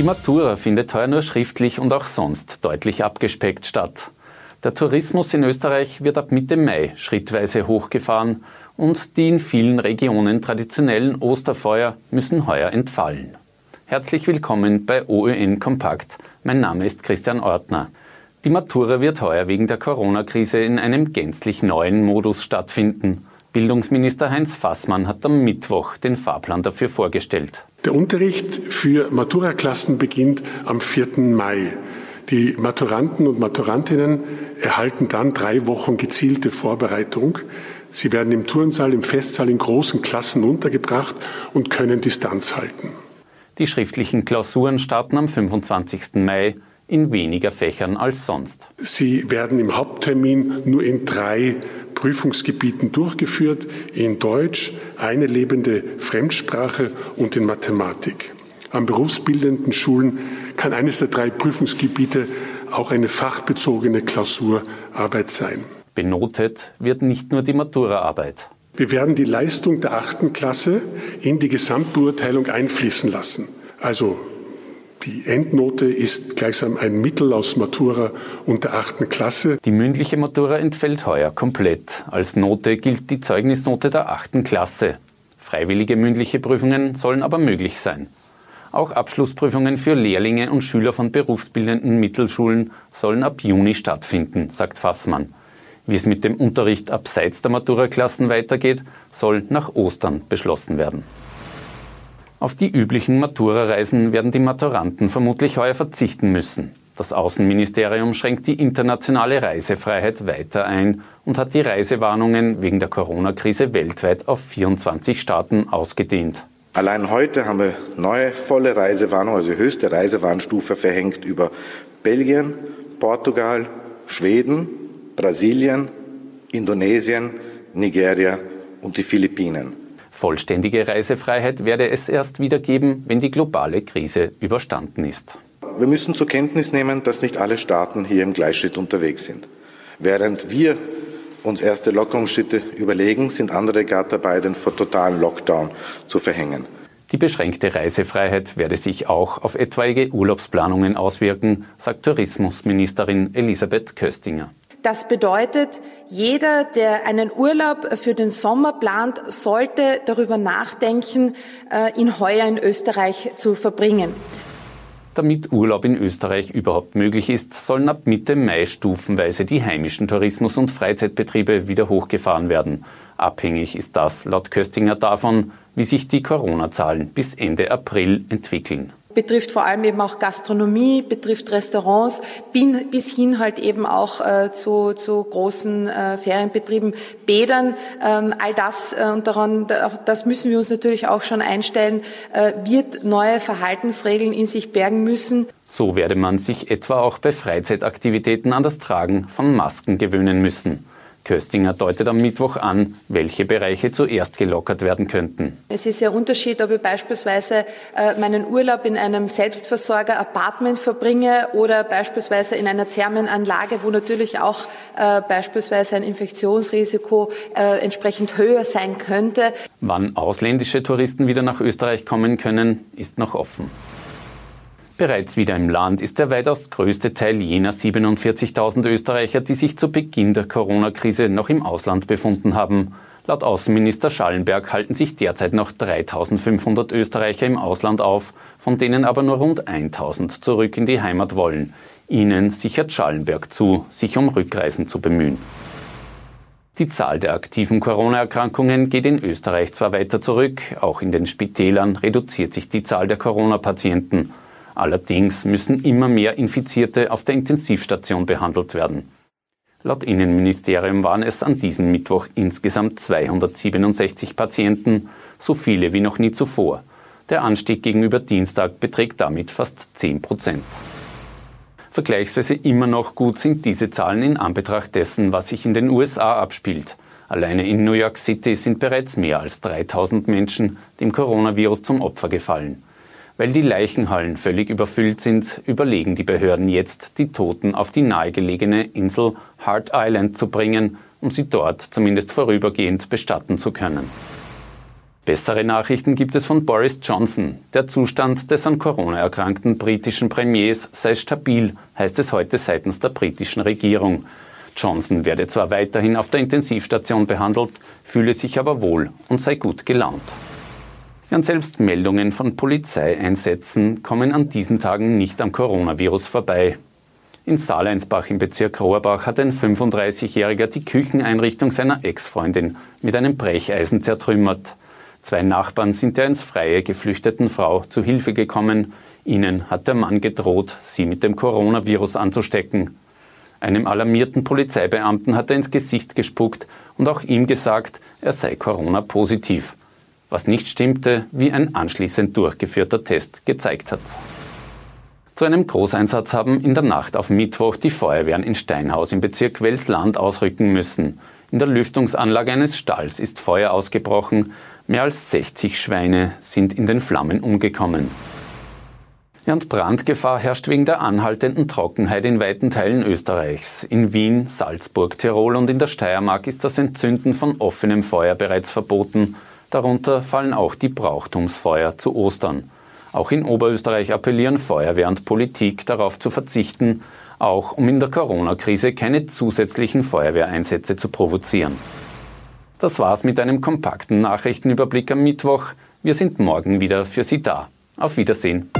Die Matura findet heuer nur schriftlich und auch sonst deutlich abgespeckt statt. Der Tourismus in Österreich wird ab Mitte Mai schrittweise hochgefahren und die in vielen Regionen traditionellen Osterfeuer müssen heuer entfallen. Herzlich willkommen bei OÖN Kompakt. Mein Name ist Christian Ortner. Die Matura wird heuer wegen der Corona-Krise in einem gänzlich neuen Modus stattfinden. Bildungsminister Heinz Fassmann hat am Mittwoch den Fahrplan dafür vorgestellt. Der Unterricht für Maturaklassen beginnt am 4. Mai. Die Maturanten und Maturantinnen erhalten dann drei Wochen gezielte Vorbereitung. Sie werden im Turnsaal, im Festsaal in großen Klassen untergebracht und können Distanz halten. Die schriftlichen Klausuren starten am 25. Mai in weniger Fächern als sonst. Sie werden im Haupttermin nur in drei Prüfungsgebieten durchgeführt, in Deutsch, eine lebende Fremdsprache und in Mathematik. An berufsbildenden Schulen kann eines der drei Prüfungsgebiete auch eine fachbezogene Klausurarbeit sein. Benotet wird nicht nur die Maturaarbeit. Wir werden die Leistung der achten Klasse in die Gesamtbeurteilung einfließen lassen. Also die Endnote ist gleichsam ein Mittel aus Matura und der achten Klasse. Die mündliche Matura entfällt heuer komplett. Als Note gilt die Zeugnisnote der achten Klasse. Freiwillige mündliche Prüfungen sollen aber möglich sein. Auch Abschlussprüfungen für Lehrlinge und Schüler von berufsbildenden Mittelschulen sollen ab Juni stattfinden, sagt Fassmann. Wie es mit dem Unterricht abseits der Maturaklassen weitergeht, soll nach Ostern beschlossen werden. Auf die üblichen Matura-Reisen werden die Maturanten vermutlich heuer verzichten müssen. Das Außenministerium schränkt die internationale Reisefreiheit weiter ein und hat die Reisewarnungen wegen der Corona-Krise weltweit auf 24 Staaten ausgedehnt. Allein heute haben wir neue volle Reisewarnung, also höchste Reisewarnstufe verhängt über Belgien, Portugal, Schweden, Brasilien, Indonesien, Nigeria und die Philippinen. Vollständige Reisefreiheit werde es erst wieder geben, wenn die globale Krise überstanden ist. Wir müssen zur Kenntnis nehmen, dass nicht alle Staaten hier im Gleichschritt unterwegs sind. Während wir uns erste Lockerungsschritte überlegen, sind andere gerade dabei, den totalen Lockdown zu verhängen. Die beschränkte Reisefreiheit werde sich auch auf etwaige Urlaubsplanungen auswirken, sagt Tourismusministerin Elisabeth Köstinger. Das bedeutet, jeder, der einen Urlaub für den Sommer plant, sollte darüber nachdenken, äh, ihn heuer in Österreich zu verbringen. Damit Urlaub in Österreich überhaupt möglich ist, sollen ab Mitte Mai stufenweise die heimischen Tourismus- und Freizeitbetriebe wieder hochgefahren werden. Abhängig ist das laut Köstinger davon, wie sich die Corona-Zahlen bis Ende April entwickeln betrifft vor allem eben auch Gastronomie, betrifft Restaurants, bis hin halt eben auch äh, zu, zu großen äh, Ferienbetrieben, Bädern. Ähm, all das äh, und daran, das müssen wir uns natürlich auch schon einstellen, äh, wird neue Verhaltensregeln in sich bergen müssen. So werde man sich etwa auch bei Freizeitaktivitäten an das Tragen von Masken gewöhnen müssen. Köstinger deutet am Mittwoch an, welche Bereiche zuerst gelockert werden könnten. Es ist ja Unterschied, ob ich beispielsweise äh, meinen Urlaub in einem Selbstversorger-Apartment verbringe oder beispielsweise in einer Thermenanlage, wo natürlich auch äh, beispielsweise ein Infektionsrisiko äh, entsprechend höher sein könnte. Wann ausländische Touristen wieder nach Österreich kommen können, ist noch offen. Bereits wieder im Land ist der weitaus größte Teil jener 47.000 Österreicher, die sich zu Beginn der Corona-Krise noch im Ausland befunden haben. Laut Außenminister Schallenberg halten sich derzeit noch 3.500 Österreicher im Ausland auf, von denen aber nur rund 1.000 zurück in die Heimat wollen. Ihnen sichert Schallenberg zu, sich um Rückreisen zu bemühen. Die Zahl der aktiven Corona-Erkrankungen geht in Österreich zwar weiter zurück, auch in den Spitälern reduziert sich die Zahl der Corona-Patienten. Allerdings müssen immer mehr Infizierte auf der Intensivstation behandelt werden. Laut Innenministerium waren es an diesem Mittwoch insgesamt 267 Patienten, so viele wie noch nie zuvor. Der Anstieg gegenüber Dienstag beträgt damit fast 10 Prozent. Vergleichsweise immer noch gut sind diese Zahlen in Anbetracht dessen, was sich in den USA abspielt. Alleine in New York City sind bereits mehr als 3000 Menschen dem Coronavirus zum Opfer gefallen. Weil die Leichenhallen völlig überfüllt sind, überlegen die Behörden jetzt, die Toten auf die nahegelegene Insel Hart Island zu bringen, um sie dort zumindest vorübergehend bestatten zu können. Bessere Nachrichten gibt es von Boris Johnson. Der Zustand des an Corona erkrankten britischen Premiers sei stabil, heißt es heute seitens der britischen Regierung. Johnson werde zwar weiterhin auf der Intensivstation behandelt, fühle sich aber wohl und sei gut gelaunt. Und selbst Meldungen von Polizeieinsätzen kommen an diesen Tagen nicht am Coronavirus vorbei. In Saleinsbach im Bezirk Rohrbach hat ein 35-Jähriger die Kücheneinrichtung seiner Ex-Freundin mit einem Brecheisen zertrümmert. Zwei Nachbarn sind der ins Freie geflüchteten Frau zu Hilfe gekommen. Ihnen hat der Mann gedroht, sie mit dem Coronavirus anzustecken. Einem alarmierten Polizeibeamten hat er ins Gesicht gespuckt und auch ihm gesagt, er sei Corona-positiv. Was nicht stimmte, wie ein anschließend durchgeführter Test gezeigt hat. Zu einem Großeinsatz haben in der Nacht auf Mittwoch die Feuerwehren in Steinhaus im Bezirk Welsland ausrücken müssen. In der Lüftungsanlage eines Stalls ist Feuer ausgebrochen. Mehr als 60 Schweine sind in den Flammen umgekommen. Und Brandgefahr herrscht wegen der anhaltenden Trockenheit in weiten Teilen Österreichs. In Wien, Salzburg, Tirol und in der Steiermark ist das Entzünden von offenem Feuer bereits verboten. Darunter fallen auch die Brauchtumsfeuer zu Ostern. Auch in Oberösterreich appellieren Feuerwehr und Politik darauf zu verzichten, auch um in der Corona-Krise keine zusätzlichen Feuerwehreinsätze zu provozieren. Das war's mit einem kompakten Nachrichtenüberblick am Mittwoch. Wir sind morgen wieder für Sie da. Auf Wiedersehen.